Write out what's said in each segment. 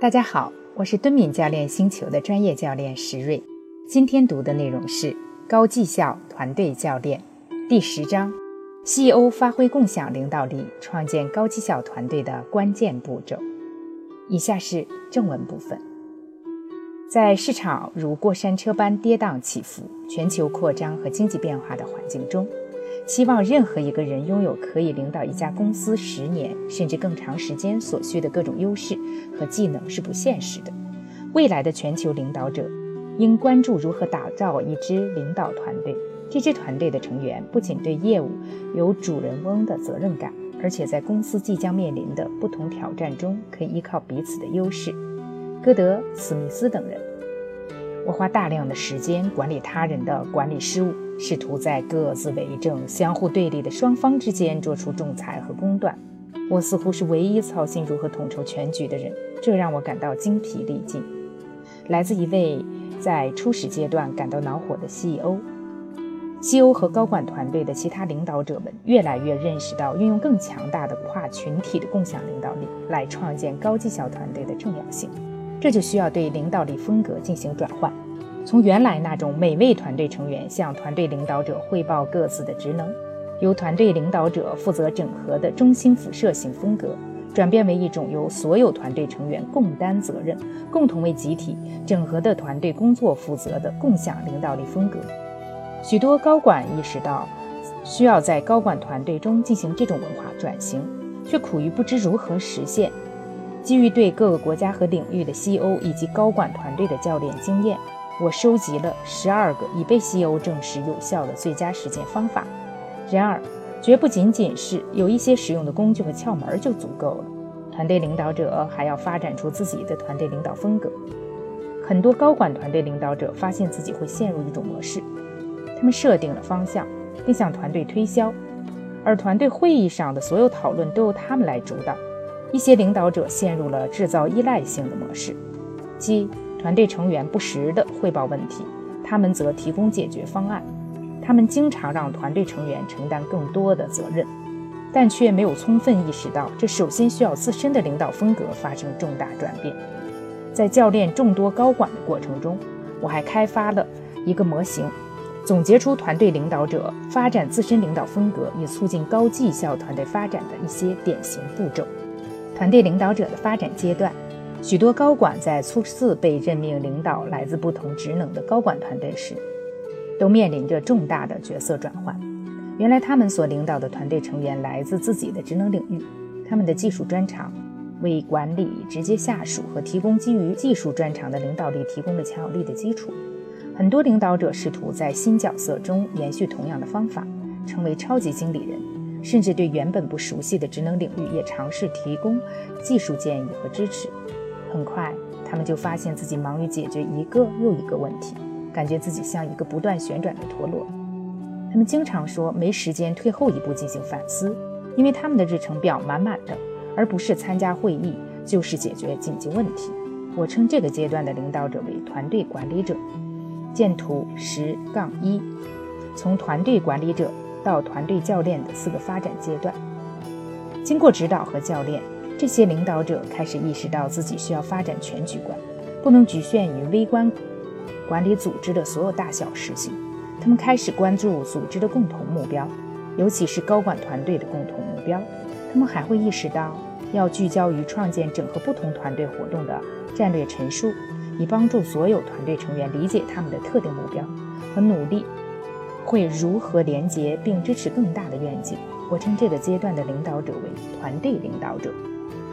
大家好，我是敦敏教练星球的专业教练石瑞。今天读的内容是高绩效团队教练第十章：CEO 发挥共享领导力，创建高绩效团队的关键步骤。以下是正文部分。在市场如过山车般跌宕起伏、全球扩张和经济变化的环境中。期望任何一个人拥有可以领导一家公司十年甚至更长时间所需的各种优势和技能是不现实的。未来的全球领导者应关注如何打造一支领导团队。这支团队的成员不仅对业务有主人翁的责任感，而且在公司即将面临的不同挑战中可以依靠彼此的优势。歌德·史密斯等人。我花大量的时间管理他人的管理失误，试图在各自为政、相互对立的双方之间做出仲裁和公断。我似乎是唯一操心如何统筹全局的人，这让我感到精疲力尽。来自一位在初始阶段感到恼火的 CEO。CEO 和高管团队的其他领导者们越来越认识到运用更强大的跨群体的共享领导力来创建高绩效团队的重要性。这就需要对领导力风格进行转换，从原来那种每位团队成员向团队领导者汇报各自的职能，由团队领导者负责整合的中心辐射型风格，转变为一种由所有团队成员共担责任、共同为集体整合的团队工作负责的共享领导力风格。许多高管意识到需要在高管团队中进行这种文化转型，却苦于不知如何实现。基于对各个国家和领域的 CEO 以及高管团队的教练经验，我收集了十二个已被西欧证实有效的最佳实践方法。然而，绝不仅仅是有一些实用的工具和窍门就足够了。团队领导者还要发展出自己的团队领导风格。很多高管团队领导者发现自己会陷入一种模式：他们设定了方向，并向团队推销，而团队会议上的所有讨论都由他们来主导。一些领导者陷入了制造依赖性的模式，即团队成员不时地汇报问题，他们则提供解决方案。他们经常让团队成员承担更多的责任，但却没有充分意识到，这首先需要自身的领导风格发生重大转变。在教练众多高管的过程中，我还开发了一个模型，总结出团队领导者发展自身领导风格以促进高绩效团队发展的一些典型步骤。团队领导者的发展阶段，许多高管在初次被任命领导来自不同职能的高管团队时，都面临着重大的角色转换。原来他们所领导的团队成员来自自己的职能领域，他们的技术专长为管理直接下属和提供基于技术专长的领导力提供了强有力的基础。很多领导者试图在新角色中延续同样的方法，成为超级经理人。甚至对原本不熟悉的职能领域也尝试提供技术建议和支持。很快，他们就发现自己忙于解决一个又一个问题，感觉自己像一个不断旋转的陀螺。他们经常说没时间退后一步进行反思，因为他们的日程表满满的，而不是参加会议就是解决紧急问题。我称这个阶段的领导者为团队管理者。见图十杠一，从团队管理者。到团队教练的四个发展阶段，经过指导和教练，这些领导者开始意识到自己需要发展全局观，不能局限于微观管理组织的所有大小事情。他们开始关注组织的共同目标，尤其是高管团队的共同目标。他们还会意识到要聚焦于创建整合不同团队活动的战略陈述，以帮助所有团队成员理解他们的特定目标和努力。会如何连接并支持更大的愿景？我称这个阶段的领导者为团队领导者。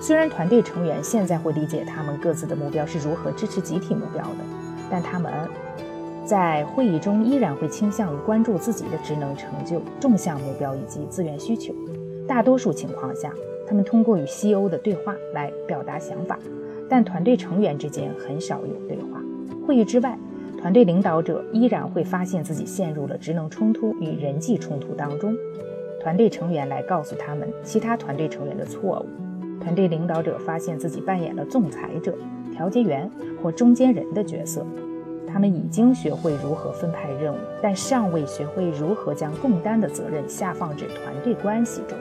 虽然团队成员现在会理解他们各自的目标是如何支持集体目标的，但他们在会议中依然会倾向于关注自己的职能成就、纵向目标以及资源需求。大多数情况下，他们通过与 CEO 的对话来表达想法，但团队成员之间很少有对话。会议之外。团队领导者依然会发现自己陷入了职能冲突与人际冲突当中，团队成员来告诉他们其他团队成员的错误。团队领导者发现自己扮演了仲裁者、调解员或中间人的角色。他们已经学会如何分派任务，但尚未学会如何将共担的责任下放至团队关系中。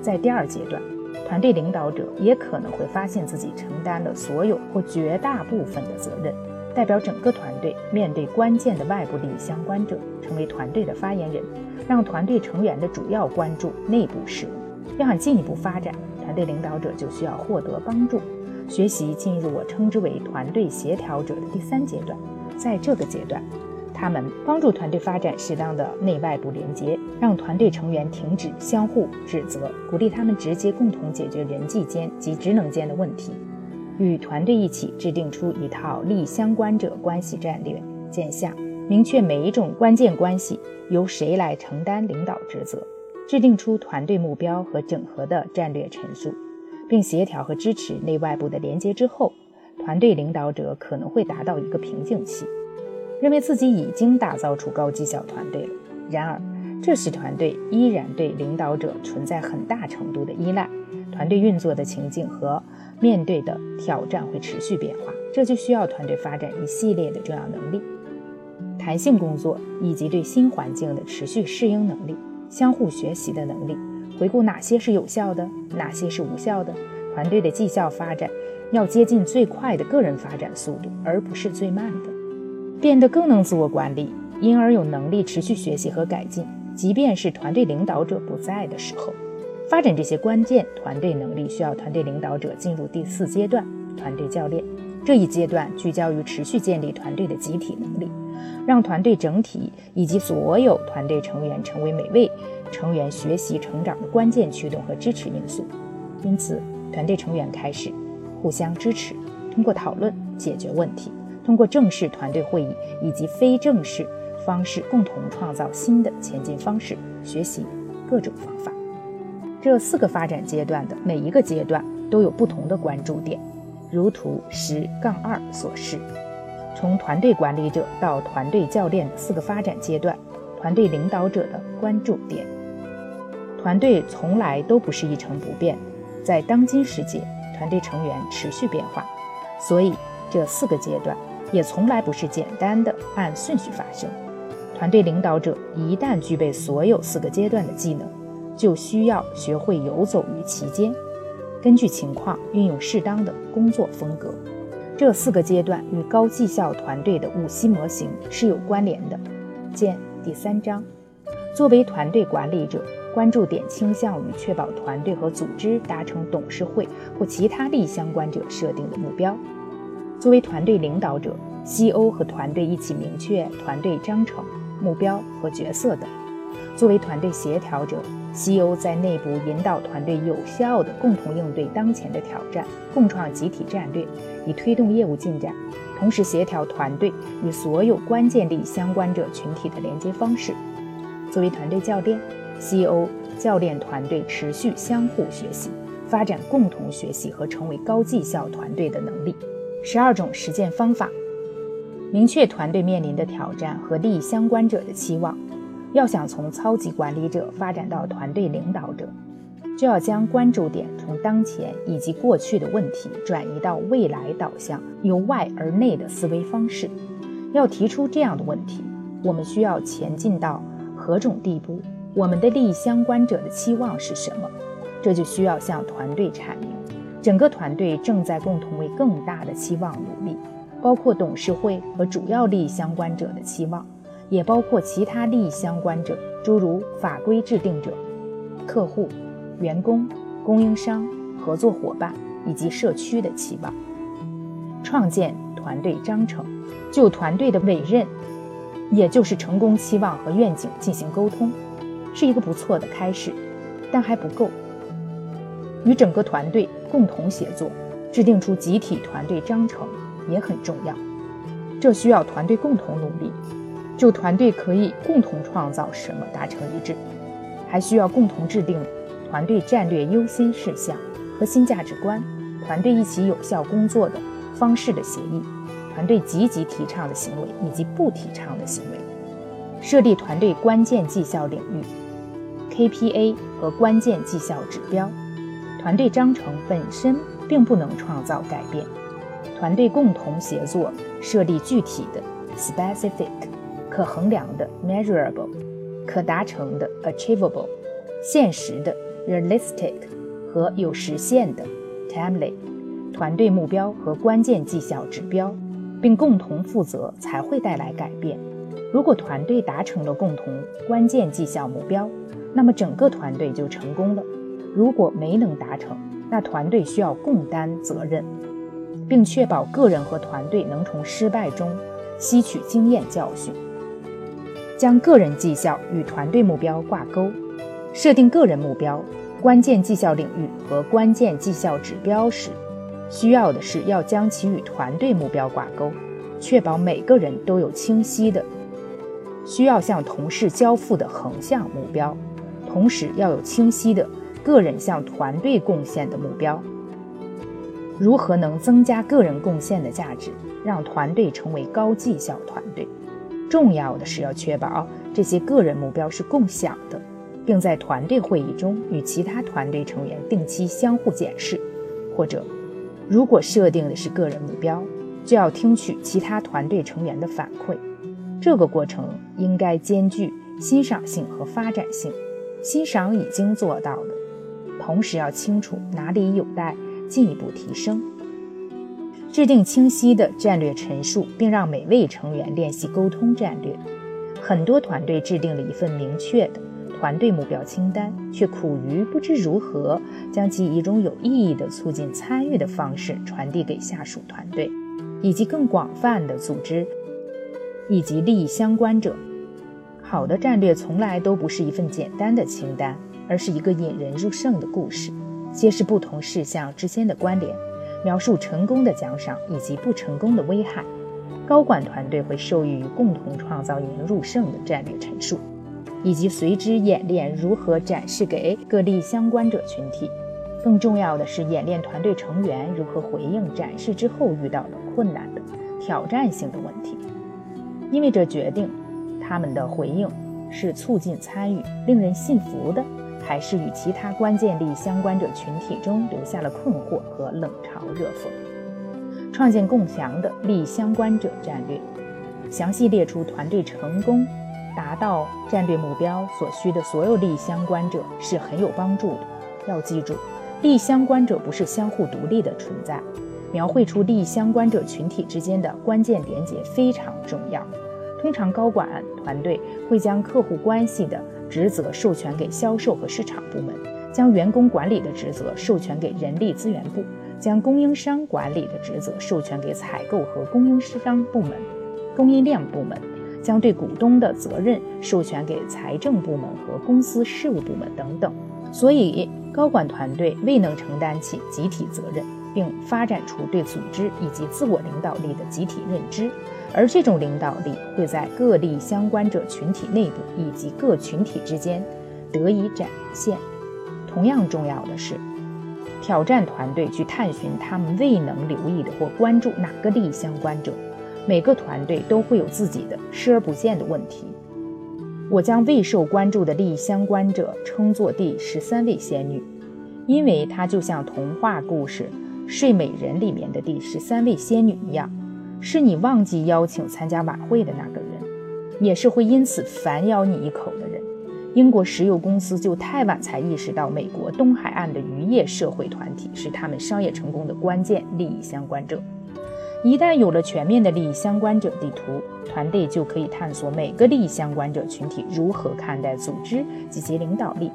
在第二阶段。团队领导者也可能会发现自己承担了所有或绝大部分的责任，代表整个团队面对关键的外部利益相关者，成为团队的发言人，让团队成员的主要关注内部事务。要想进一步发展，团队领导者就需要获得帮助，学习进入我称之为团队协调者的第三阶段。在这个阶段，他们帮助团队发展适当的内外部连接，让团队成员停止相互指责，鼓励他们直接共同解决人际间及职能间的问题，与团队一起制定出一套利相关者关系战略，见下，明确每一种关键关系由谁来承担领导职责。制定出团队目标和整合的战略陈述，并协调和支持内外部的连接之后，团队领导者可能会达到一个瓶颈期，认为自己已经打造出高绩效团队了。然而，这时团队依然对领导者存在很大程度的依赖，团队运作的情境和面对的挑战会持续变化，这就需要团队发展一系列的重要能力：弹性工作以及对新环境的持续适应能力。相互学习的能力，回顾哪些是有效的，哪些是无效的。团队的绩效发展要接近最快的个人发展速度，而不是最慢的。变得更能自我管理，因而有能力持续学习和改进，即便是团队领导者不在的时候。发展这些关键团队能力，需要团队领导者进入第四阶段——团队教练。这一阶段聚焦于持续建立团队的集体能力。让团队整体以及所有团队成员成为每位成员学习成长的关键驱动和支持因素。因此，团队成员开始互相支持，通过讨论解决问题，通过正式团队会议以及非正式方式共同创造新的前进方式，学习各种方法。这四个发展阶段的每一个阶段都有不同的关注点，如图十杠二所示。从团队管理者到团队教练四个发展阶段，团队领导者的关注点。团队从来都不是一成不变，在当今世界，团队成员持续变化，所以这四个阶段也从来不是简单的按顺序发生。团队领导者一旦具备所有四个阶段的技能，就需要学会游走于其间，根据情况运用适当的工作风格。这四个阶段与高绩效团队的五 C 模型是有关联的，见第三章。作为团队管理者，关注点倾向于确保团队和组织达成董事会或其他利益相关者设定的目标。作为团队领导者，CEO 和团队一起明确团队章程、目标和角色等。作为团队协调者，CEO 在内部引导团队有效地共同应对当前的挑战，共创集体战略，以推动业务进展，同时协调团队与所有关键利益相关者群体的连接方式。作为团队教练，CEO 教练团队持续相互学习，发展共同学习和成为高绩效团队的能力。十二种实践方法，明确团队面临的挑战和利益相关者的期望。要想从超级管理者发展到团队领导者，就要将关注点从当前以及过去的问题转移到未来导向、由外而内的思维方式。要提出这样的问题：我们需要前进到何种地步？我们的利益相关者的期望是什么？这就需要向团队阐明，整个团队正在共同为更大的期望努力，包括董事会和主要利益相关者的期望。也包括其他利益相关者，诸如法规制定者、客户、员工、供应商、合作伙伴以及社区的期望。创建团队章程，就团队的委任，也就是成功期望和愿景进行沟通，是一个不错的开始，但还不够。与整个团队共同协作，制定出集体团队章程也很重要。这需要团队共同努力。就团队可以共同创造什么达成一致，还需要共同制定团队战略优先事项、核心价值观、团队一起有效工作的方式的协议、团队积极提倡的行为以及不提倡的行为，设立团队关键绩效领域 KPA 和关键绩效指标。团队章程本身并不能创造改变，团队共同协作设立具体的 specific。可衡量的 （measurable）、可达成的 （achievable）、现实的 （realistic） 和有实现的 （timely） 团队目标和关键绩效指标，并共同负责，才会带来改变。如果团队达成了共同关键绩效目标，那么整个团队就成功了。如果没能达成，那团队需要共担责任，并确保个人和团队能从失败中吸取经验教训。将个人绩效与团队目标挂钩，设定个人目标、关键绩效领域和关键绩效指标时，需要的是要将其与团队目标挂钩，确保每个人都有清晰的。需要向同事交付的横向目标，同时要有清晰的个人向团队贡献的目标。如何能增加个人贡献的价值，让团队成为高绩效团队？重要的是要确保这些个人目标是共享的，并在团队会议中与其他团队成员定期相互检视。或者，如果设定的是个人目标，就要听取其他团队成员的反馈。这个过程应该兼具欣赏性和发展性。欣赏已经做到的，同时要清楚哪里有待进一步提升。制定清晰的战略陈述，并让每位成员练习沟通战略。很多团队制定了一份明确的团队目标清单，却苦于不知如何将其以一种有意义的促进参与的方式传递给下属团队以及更广泛的组织。以及利益相关者，好的战略从来都不是一份简单的清单，而是一个引人入胜的故事，揭示不同事项之间的关联，描述成功的奖赏以及不成功的危害。高管团队会受益于共同创造引人入胜的战略陈述，以及随之演练如何展示给各利益相关者群体。更重要的是，演练团队成员如何回应展示之后遇到的困难的挑战性的问题。因为这决定他们的回应是促进参与、令人信服的，还是与其他关键利益相关者群体中留下了困惑和冷嘲热讽。创建共享的利益相关者战略，详细列出团队成功达到战略目标所需的所有利益相关者是很有帮助的。要记住，利益相关者不是相互独立的存在。描绘出利益相关者群体之间的关键连结非常重要。通常，高管团队会将客户关系的职责授权给销售和市场部门，将员工管理的职责授权给人力资源部，将供应商管理的职责授权给采购和供应商部门、供应链部门，将对股东的责任授权给财政部门和公司事务部门等等。所以，高管团队未能承担起集体责任。并发展出对组织以及自我领导力的集体认知，而这种领导力会在各利益相关者群体内部以及各群体之间得以展现。同样重要的是，挑战团队去探寻他们未能留意的或关注哪个利益相关者。每个团队都会有自己的视而不见的问题。我将未受关注的利益相关者称作第十三位仙女，因为她就像童话故事。睡美人里面的第十三位仙女一样，是你忘记邀请参加晚会的那个人，也是会因此反咬你一口的人。英国石油公司就太晚才意识到，美国东海岸的渔业社会团体是他们商业成功的关键利益相关者。一旦有了全面的利益相关者地图，团队就可以探索每个利益相关者群体如何看待组织及其领导力，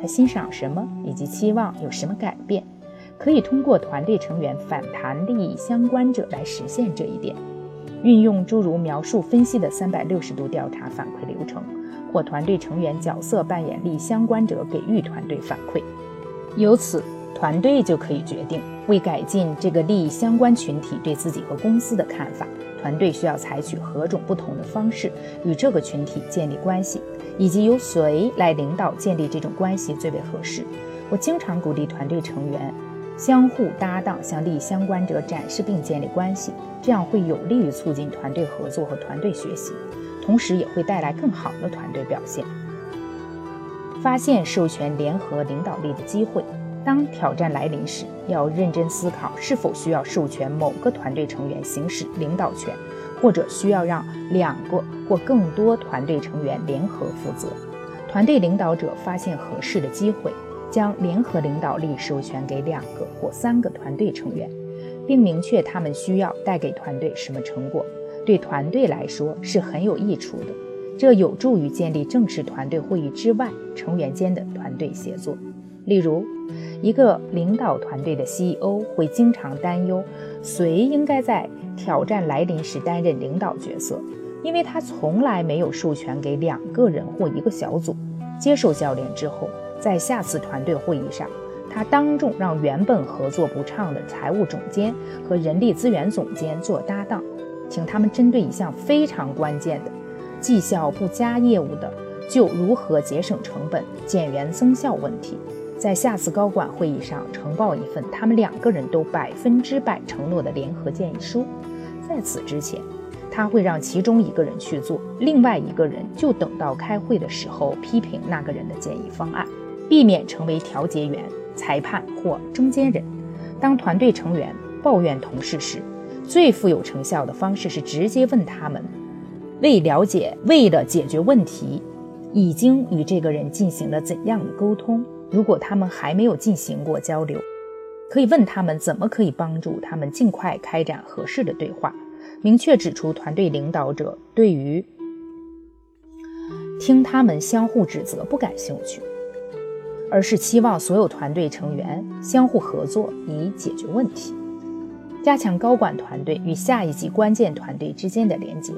他欣赏什么，以及期望有什么改变。可以通过团队成员反弹利益相关者来实现这一点，运用诸如描述分析的三百六十度调查反馈流程，或团队成员角色扮演利益相关者给予团队反馈。由此，团队就可以决定为改进这个利益相关群体对自己和公司的看法，团队需要采取何种不同的方式与这个群体建立关系，以及由谁来领导建立这种关系最为合适。我经常鼓励团队成员。相互搭档，向利益相关者展示并建立关系，这样会有利于促进团队合作和团队学习，同时也会带来更好的团队表现。发现授权联合领导力的机会。当挑战来临时，要认真思考是否需要授权某个团队成员行使领导权，或者需要让两个或更多团队成员联合负责。团队领导者发现合适的机会。将联合领导力授权给两个或三个团队成员，并明确他们需要带给团队什么成果，对团队来说是很有益处的。这有助于建立正式团队会议之外成员间的团队协作。例如，一个领导团队的 CEO 会经常担忧谁应该在挑战来临时担任领导角色，因为他从来没有授权给两个人或一个小组。接受教练之后，在下次团队会议上，他当众让原本合作不畅的财务总监和人力资源总监做搭档，请他们针对一项非常关键的。绩效不佳业务的，就如何节省成本、减员增效问题，在下次高管会议上呈报一份他们两个人都百分之百承诺的联合建议书。在此之前，他会让其中一个人去做，另外一个人就等到开会的时候批评那个人的建议方案，避免成为调解员、裁判或中间人。当团队成员抱怨同事时，最富有成效的方式是直接问他们。为了解，为了解决问题，已经与这个人进行了怎样的沟通？如果他们还没有进行过交流，可以问他们怎么可以帮助他们尽快开展合适的对话。明确指出，团队领导者对于听他们相互指责不感兴趣，而是期望所有团队成员相互合作以解决问题，加强高管团队与下一级关键团队之间的连接。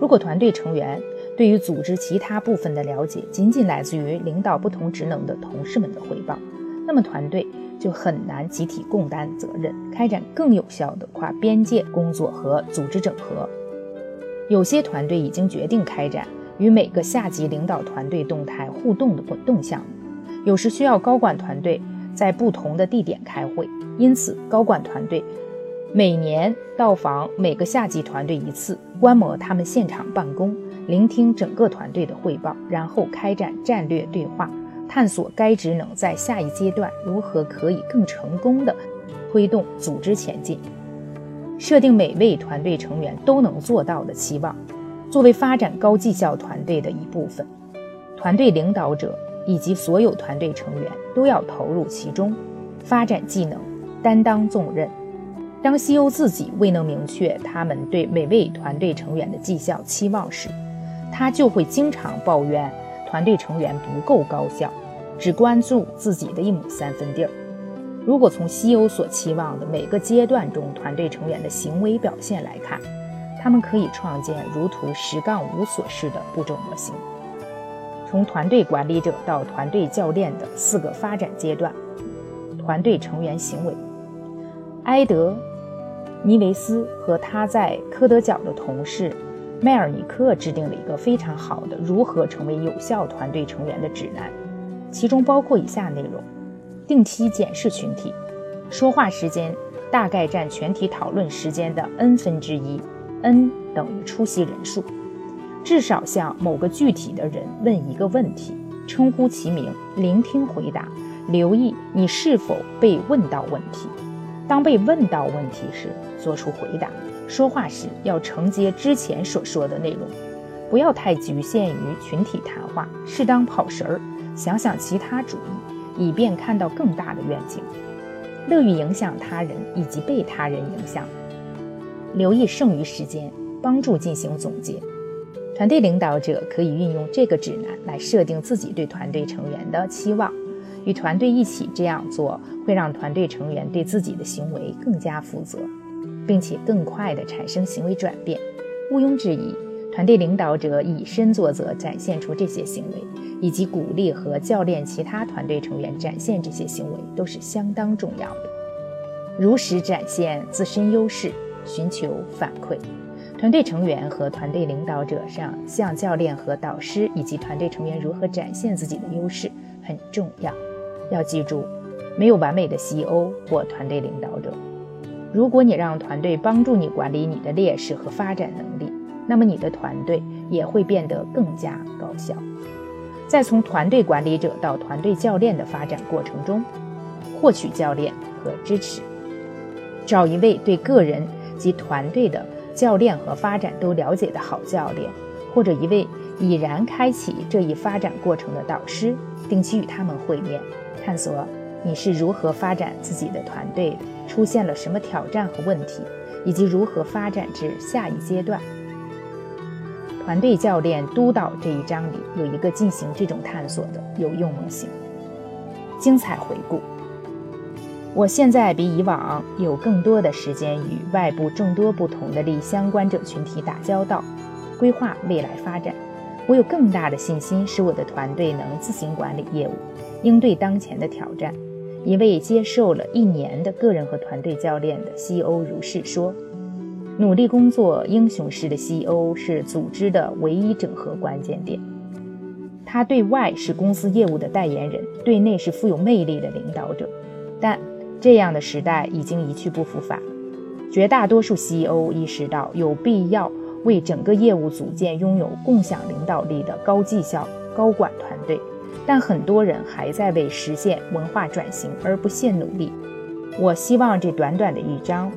如果团队成员对于组织其他部分的了解仅仅来自于领导不同职能的同事们的汇报，那么团队就很难集体共担责任，开展更有效的跨边界工作和组织整合。有些团队已经决定开展与每个下级领导团队动态互动的滚动项目，有时需要高管团队在不同的地点开会，因此高管团队。每年到访每个下级团队一次，观摩他们现场办公，聆听整个团队的汇报，然后开展战略对话，探索该职能在下一阶段如何可以更成功地推动组织前进。设定每位团队成员都能做到的期望，作为发展高绩效团队的一部分，团队领导者以及所有团队成员都要投入其中，发展技能，担当重任。当 CEO 自己未能明确他们对每位团队成员的绩效期望时，他就会经常抱怨团队成员不够高效，只关注自己的一亩三分地儿。如果从 CEO 所期望的每个阶段中团队成员的行为表现来看，他们可以创建如图十杠五所示的步骤模型，从团队管理者到团队教练的四个发展阶段，团队成员行为，埃德。尼维斯和他在科德角的同事迈尔尼克制定了一个非常好的如何成为有效团队成员的指南，其中包括以下内容：定期检视群体，说话时间大概占全体讨论时间的 n 分之一，n 等于出席人数，至少向某个具体的人问一个问题，称呼其名，聆听回答，留意你是否被问到问题。当被问到问题时，做出回答。说话时要承接之前所说的内容，不要太局限于群体谈话，适当跑神儿，想想其他主意，以便看到更大的愿景。乐于影响他人以及被他人影响，留意剩余时间，帮助进行总结。团队领导者可以运用这个指南来设定自己对团队成员的期望。与团队一起这样做，会让团队成员对自己的行为更加负责，并且更快地产生行为转变。毋庸置疑，团队领导者以身作则，展现出这些行为，以及鼓励和教练其他团队成员展现这些行为，都是相当重要的。如实展现自身优势，寻求反馈。团队成员和团队领导者上向教练和导师以及团队成员如何展现自己的优势很重要。要记住，没有完美的 CEO 或团队领导者。如果你让团队帮助你管理你的劣势和发展能力，那么你的团队也会变得更加高效。在从团队管理者到团队教练的发展过程中，获取教练和支持，找一位对个人及团队的教练和发展都了解的好教练，或者一位已然开启这一发展过程的导师，定期与他们会面。探索你是如何发展自己的团队，出现了什么挑战和问题，以及如何发展至下一阶段。团队教练督导这一章里有一个进行这种探索的有用模型。精彩回顾。我现在比以往有更多的时间与外部众多不同的利益相关者群体打交道，规划未来发展。我有更大的信心，使我的团队能自行管理业务，应对当前的挑战。一位接受了一年的个人和团队教练的 CEO 如是说：“努力工作、英雄式的 CEO 是组织的唯一整合关键点。他对外是公司业务的代言人，对内是富有魅力的领导者。但这样的时代已经一去不复返。绝大多数 CEO 意识到有必要为整个业务组建拥有共享领导力的高绩效高管团队，但很多人还在为实现文化转型而不懈努力。我希望这短短的一章，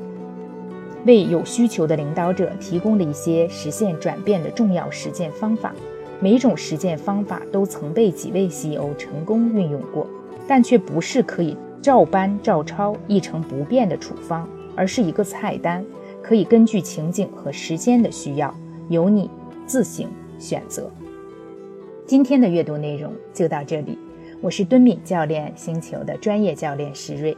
为有需求的领导者提供了一些实现转变的重要实践方法。每种实践方法都曾被几位 CEO 成功运用过，但却不是可以。照搬照抄一成不变的处方，而是一个菜单，可以根据情景和时间的需要，由你自行选择。今天的阅读内容就到这里，我是敦敏教练星球的专业教练石瑞，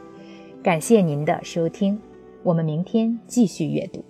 感谢您的收听，我们明天继续阅读。